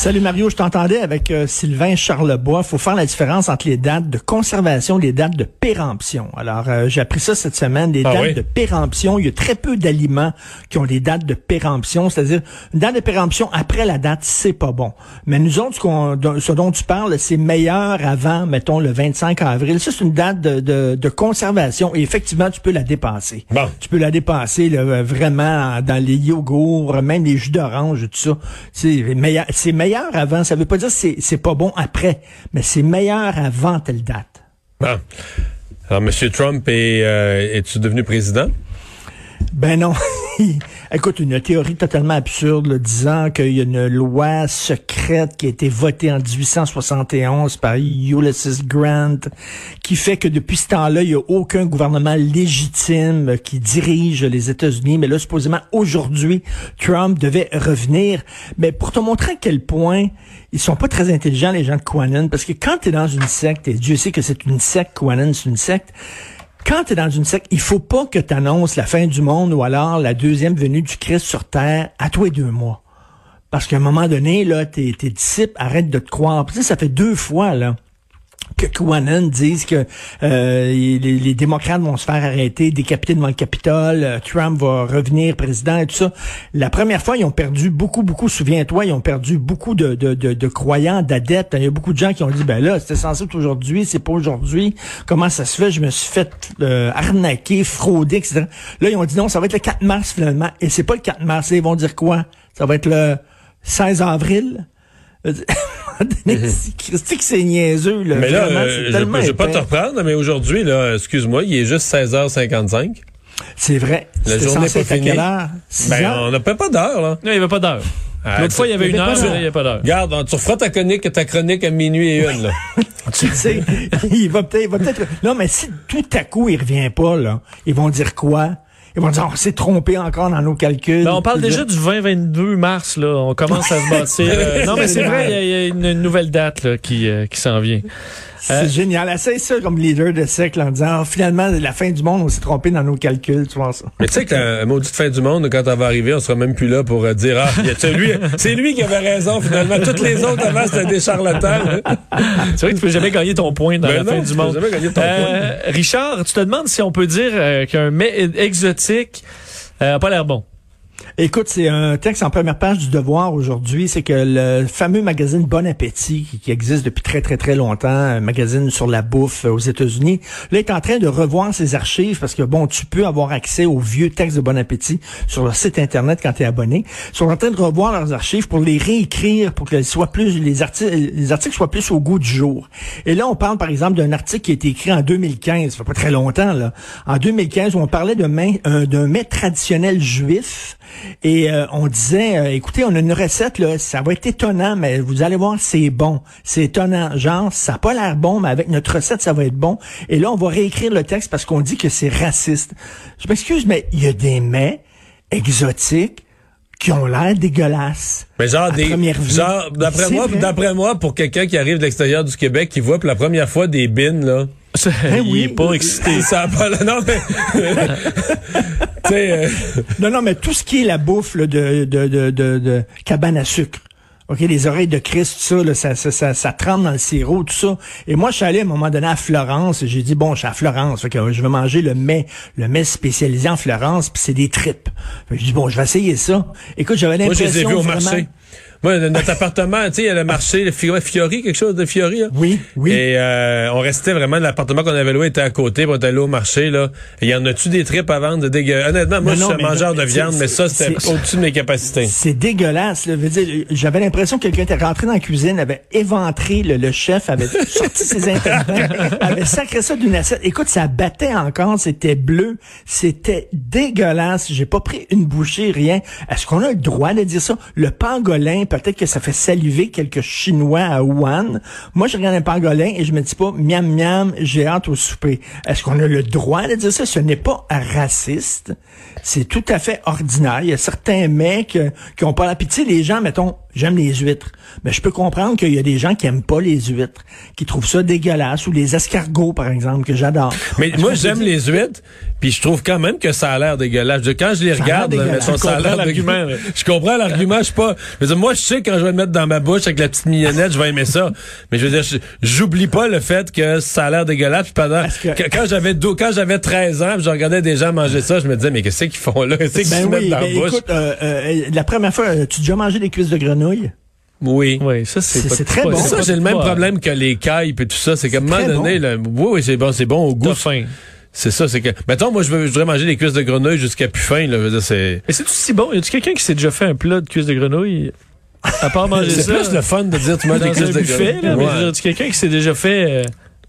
Salut Mario, je t'entendais avec euh, Sylvain Charlebois. faut faire la différence entre les dates de conservation et les dates de péremption. Alors, euh, j'ai appris ça cette semaine. Les Ah dates oui? de péremption, il y a très peu d'aliments qui ont des dates de péremption. C'est-à-dire, une date de péremption après la date, c'est pas bon. Mais nous autres, ce, ce dont tu parles, c'est meilleur avant, mettons, le 25 avril. Ça, c'est une date de, de- de conservation. Et effectivement, tu peux la dépasser. Bon. Tu peux la dépasser là, vraiment dans les yogourts, même les jus d'orange, tout ça. C'est meilleur, c'est meilleur avant. Ça veut pas dire que c'est, c'est pas bon après, mais c'est meilleur avant telle date. Bon. Alors, M. Trump, est, euh, es-tu devenu président? Ben non. Écoute, une théorie totalement absurde, là, disant qu'il y a une loi secrète qui a été votée en 1871 par Ulysses Grant, qui fait que depuis ce temps-là, il n'y a aucun gouvernement légitime qui dirige les États-Unis. Mais là, supposément, aujourd'hui, Trump devait revenir. Mais pour te montrer à quel point ils sont pas très intelligents, les gens de Quanon, parce que quand tu es dans une secte, et Dieu sait que c'est une secte, Quanon, c'est une secte, quand tu es dans une secte, il faut pas que tu annonces la fin du monde ou alors la deuxième venue du Christ sur terre à toi et deux mois. Parce qu'à un moment donné, là, tes, tes disciples arrêtent de te croire. Puis, sais, ça fait deux fois, là que Quanon disent que euh, les, les démocrates vont se faire arrêter, décapiter devant le Capitole, euh, Trump va revenir président et tout ça. La première fois, ils ont perdu beaucoup, beaucoup, souviens-toi, ils ont perdu beaucoup de, de, de, de croyants, d'adeptes. Il y a beaucoup de gens qui ont dit, ben là, c'était censé être aujourd'hui, c'est pas aujourd'hui. Comment ça se fait? Je me suis fait euh, arnaquer, frauder, etc. Là, ils ont dit non, ça va être le 4 mars finalement. Et c'est pas le 4 mars. Ils vont dire quoi? Ça va être le 16 avril? Christy que c'est niaiseux, là. mais là, Vraiment, euh, c'est je, tellement je vais pas te reprendre, mais aujourd'hui, là, excuse-moi, il est juste 16h55. C'est vrai. La journée est pas finie. Ben, on n'a pas pas d'heure, là. Non, il n'y avait pas d'heure. Ah, L'autre fois, il y avait une avait heure, il n'y a pas d'heure. Regarde, tu referas ta chronique, ta chronique à minuit et une, là. tu sais, il va peut-être, il va peut-être. Non, mais si tout à coup il revient pas là, ils vont dire quoi? Ils vont dire on s'est trompé encore dans nos calculs. Ben, on parle déjà du 20-22 mars, là. On commence à se bâtir. euh, non, mais c'est vrai, il y a- y, une nouvelle date là, qui, euh, qui s'en vient. C'est Euh, génial. Essaye ça comme leader de siècle en disant Ah, finalement la fin du monde, on s'est trompé dans nos calculs, tu vois ça. Mais tu sais que la maudite fin du monde, quand elle va arriver, on sera même plus là pour euh, dire ah, il y a- c'est lui, c'est lui qui avait raison finalement. Toutes les autres avant c'était des charlatans. C'est vrai que tu peux jamais gagner ton point dans Ben la non, fin tu du peux monde. jamais gagner ton Euh, Richard, tu te demandes si on peut dire euh, qu'un mets exotique euh, a pas l'air bon. Écoute, c'est un texte en première page du Devoir aujourd'hui. C'est que le fameux magazine Bon Appétit, qui, existe depuis très, très, très longtemps, un magazine sur la bouffe euh, aux États-Unis, là, est en train de revoir ses archives parce que, bon, tu peux avoir accès aux vieux textes de Bon Appétit sur leur site Internet quand tu es abonné. Ils sont en train de revoir leurs archives pour les réécrire, pour que soient plus, les, articles, les articles soient plus au goût du jour. Et là, on parle, par exemple, d'un article qui a été écrit en 2015, ça fait pas très longtemps, là. En 2015, où on parlait euh, d'un mets traditionnel juif et euh, on disait, euh, écoutez, on a une recette, là, ça va être étonnant, mais vous allez voir, c'est bon. C'est étonnant. Genre, ça n'a pas l'air bon, mais avec notre recette, ça va être bon. Et là, on va réécrire le texte parce qu'on dit que c'est raciste. Je m'excuse, mais il y a des mets exotiques qui ont l'air dégueulasses. Mais genre À des, genre d'après moi, d'après moi, pour quelqu'un qui arrive de l'extérieur du Québec, qui voit pour la première fois des bines là. Il oui. est pas excité. Ça pas, non mais, euh, Non, non, mais tout ce qui est la bouffe là, de, de, de, de, de cabane à sucre. OK, les oreilles de Christ, ça, là, ça, ça, ça, ça trempe dans le sirop, tout ça. Et moi, je suis allé à un moment donné à Florence. et J'ai dit, bon, je suis à Florence. Fait que je vais manger le mets, le mets spécialisé en Florence, puis c'est des tripes. J'ai dit, bon, je vais essayer ça. Écoute, j'avais moi je l'impression les ai vus au vraiment- marché. Moi, notre appartement, tu sais, il y a le marché, le Fiori, quelque chose de Fiori, là. Oui, oui. Et euh, on restait vraiment, l'appartement qu'on avait loué était à côté, on était allé au marché, là. Et y en a-tu des tripes à vendre de dégueu? Honnêtement, moi, Non, je suis un mangeur non, de viande, mais ça, c'était c'est- au-dessus de mes capacités. C'est dégueulasse. Là. Je veux dire, J'avais l'impression que quelqu'un était rentré dans la cuisine, avait éventré le, le chef, avait sorti ses intervenants, avait sacré ça d'une assiette. Écoute, ça battait encore, c'était bleu, c'était dégueulasse. J'ai pas pris une bouchée, rien. Est-ce qu'on a le droit de dire ça? Le pangolin, peut-être que ça fait saliver quelques Chinois à Wuhan. Moi, je regarde un pangolin et je me dis pas, miam miam, j'ai hâte au souper. Est-ce qu'on a le droit de dire ça? Ce n'est pas raciste. C'est tout à fait ordinaire. Il y a certains mecs euh, qui ont pas la pitié. Les gens, mettons, j'aime les huîtres. Mais je peux comprendre qu'il y a des gens qui aiment pas les huîtres, qui trouvent ça dégueulasse, ou les escargots, par exemple, que j'adore. Mais moi, j'aime les huîtres, puis je trouve quand même que ça a l'air dégueulasse. Quand je les Ça regarde, là, ça a l'air l'argument. Je comprends l'argument. Je suis pas. Je veux dire, moi, je sais que quand je vais le mettre dans ma bouche avec la petite mignonnette, je vais aimer ça. Mais je veux dire, je- j'oublie pas le fait que ça a l'air dégueulasse. Puis pendant que- quand j'avais quand j'avais 13 ans, puis je regardais des gens manger ça, je me disais, mais qu'est-ce qu'ils font là? Qu'est-ce qu'ils Ben se mettent dans ben la bouche? écoute, euh, euh, la première fois, tu as déjà mangé des cuisses de grenouille? Oui. Oui, ça, c'est C'est- pas- c'est très bon. Ça, j'ai le même problème que les cailles et tout ça. C'est qu'à un moment donné, bon. là, oui, oui, c'est bon, c'est bon au goût. Faim. C'est ça, c'est que. Mettons, moi, je, veux, je voudrais manger des cuisses de grenouille jusqu'à plus faim, là. Je veux dire, c'est. Mais c'est-tu si bon? Y a-tu quelqu'un qui s'est déjà fait un plat de cuisses de grenouille? À part manger C'est ça. plus le fun de dire tu manges des cuisses de grenouille. là, mais Ouais. y a quelqu'un qui s'est déjà fait euh,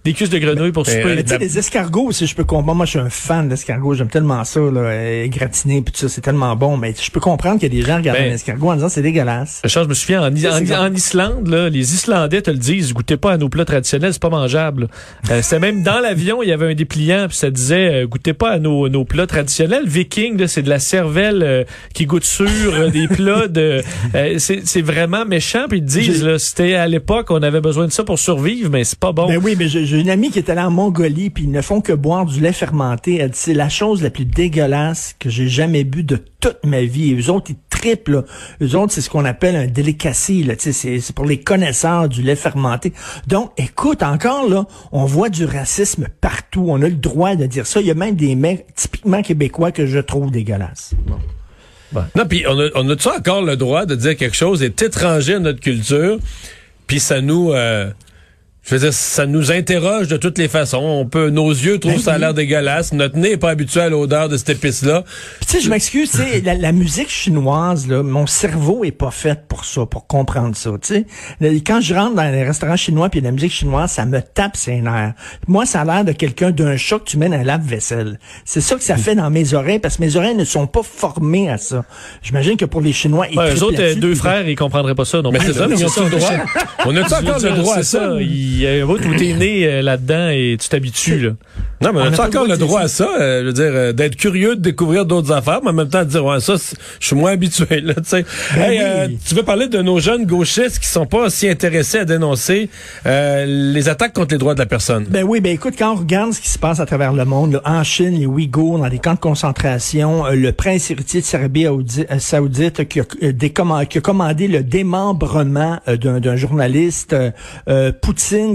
des cuisses de grenouille pour Mais, souper? euh, Mais tu sais, les escargots, si je peux comprendre, moi je suis un fan d'escargots, j'aime tellement ça, là, euh, gratiné puis tout ça, c'est tellement bon, mais je peux comprendre qu'il y a des gens qui regardent Ben, un escargot en disant c'est dégueulasse. Je me souviens, en, c'est en- en Islande, là, les Islandais te le disent, goûtez pas à nos plats traditionnels, c'est pas mangeable. Euh, C'était même dans l'avion, il y avait un dépliant, puis ça disait, euh, goûtez pas à nos, nos plats traditionnels. Viking, c'est de la cervelle euh, qui goûte sur euh, des plats de... euh, c'est c'est vraiment méchant, puis ils te disent, là, c'était à l'époque, on avait besoin de ça pour survivre, mais c'est pas bon. Ben oui, mais j'ai j'ai une amie qui est allée en Mongolie, puis ils ne font que boire du lait fermenté. Elle dit c'est la chose la plus dégueulasse que j'ai jamais bu de toute ma vie. Et eux autres, ils triplent. Là. Eux autres, c'est ce qu'on appelle un delicacy. Là. Tu sais, C'est c'est pour les connaisseurs du lait fermenté. Donc, écoute, encore là, on voit du racisme partout. On a le droit de dire ça. Il y a même des mecs typiquement québécois que je trouve dégueulasses. Non, puis on a, on a-tu encore le droit de dire quelque chose est étranger à notre culture, puis ça nous... euh, je veux dire, ça nous interroge de toutes les façons. On peut, nos yeux trouvent Ben ça a l'air dégueulasse. Notre nez est pas habitué à l'odeur de cette épice-là. Tu sais, je m'excuse, tu sais, la, la musique chinoise, là, mon cerveau est pas fait pour ça, pour comprendre ça, tu sais. Quand je rentre dans les restaurants chinois puis a la musique chinoise, ça me tape ses nerfs. Moi, ça a l'air de quelqu'un d'un chat que tu mets dans un lave-vaisselle. C'est ça que ça fait dans mes oreilles, parce que mes oreilles ne sont pas formées à ça. J'imagine que pour les Chinois, ils Ouais, eux autres, euh, deux frères, ils comprendraient pas ça. Non Mais c'est ça, mais ils ont le droit. On veux encore le droit à ça? Il y a un bout où t'es né euh, là-dedans et tu t'habitues, là. Non, mais on On a n'a pas le encore droit le droit à ça, euh, je veux dire, euh, d'être curieux de découvrir d'autres affaires, mais en même temps de dire, ouais, ça, je suis moins habitué, là, tu sais. Ben Hey, oui. euh, tu veux parler de nos jeunes gauchistes qui sont pas si intéressés à dénoncer euh, les attaques contre les droits de la personne? Ben oui, ben écoute, quand on regarde ce qui se passe à travers le monde, là, en Chine, les Ouïghours, dans des camps de concentration, euh, le prince héritier de Serbie saoudite qui a, euh, décomm- qui a commandé le démembrement euh, d'un journaliste, euh, euh,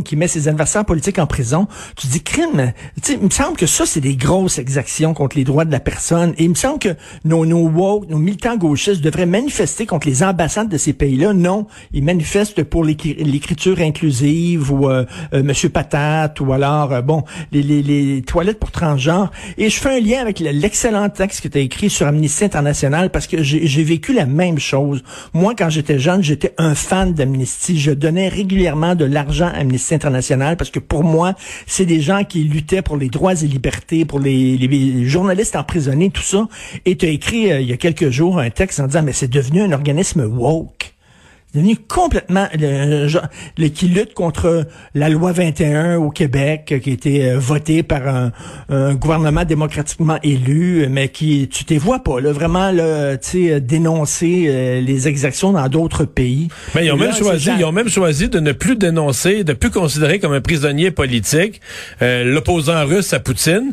Qui met ses adversaires politiques en prison, tu dis crime. Tu il me semble que ça, c'est des grosses exactions contre les droits de la personne. Et il me semble que nos, nos woke, nos militants gauchistes devraient manifester contre les ambassades de ces pays-là. Non, ils manifestent pour l'écri- l'écriture inclusive ou euh, euh, Monsieur Patate ou alors euh, bon les, les, les toilettes pour transgenres. Et je fais un lien avec le- l'excellent texte que tu as écrit sur Amnesty International parce que j'ai vécu la même chose. Moi, quand j'étais jeune, j'étais un fan d'Amnesty. Je donnais régulièrement de l'argent à Amnesty International parce que pour moi, c'est des gens qui luttaient pour les droits et libertés, pour les, journalistes emprisonnés, tout ça. Et tu as écrit euh, il y a quelques jours un texte en disant mais c'est devenu un organisme woke. Devenu complètement le, le- qui lutte contre la loi 21 au Québec euh, qui a été euh, votée par un, un gouvernement démocratiquement élu mais qui tu t'es vois pas là vraiment là tu sais euh, dénoncer euh, les exactions dans d'autres pays. Mais ils ont là, même choisi, ils ont même choisi de ne plus dénoncer, de plus considérer comme un prisonnier politique euh, l'opposant russe à Poutine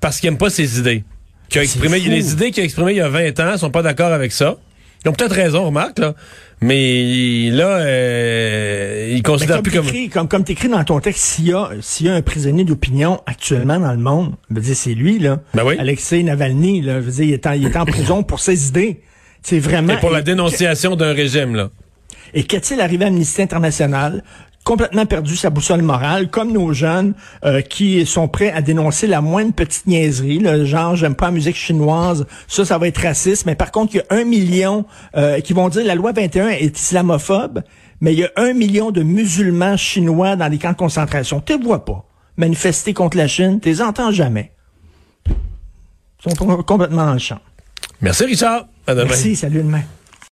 parce qu'il n'aime pas ses idées. Qui a exprimé, les idées qu'il a exprimées il y a 20 ans sont pas d'accord avec ça. Ils ont peut-être raison, remarque, là. Mais là, euh, ils considèrent comme plus comme... comme, comme t'écris dans ton texte, s'il y a, s'il y a un prisonnier d'opinion actuellement dans le monde, je veux dire, c'est lui, là. Ben oui. Alexei Navalny, là. Je veux dire, il est en, il est en prison pour ses idées. C'est vraiment. Et pour la dénonciation d'un régime, là. Et qu'est-il arrivé à Amnesty International? Complètement perdu sa boussole morale, comme nos jeunes euh, qui sont prêts à dénoncer la moindre petite niaiserie, le genre j'aime pas la musique chinoise, ça, ça va être raciste. Mais par contre, il y a un million euh, qui vont dire la loi 21 est islamophobe, mais il y a un million de musulmans chinois dans les camps de concentration. Tu vois pas manifester contre la Chine, tu les entends jamais. Ils sont complètement dans le champ. Merci Richard. Merci, salut demain.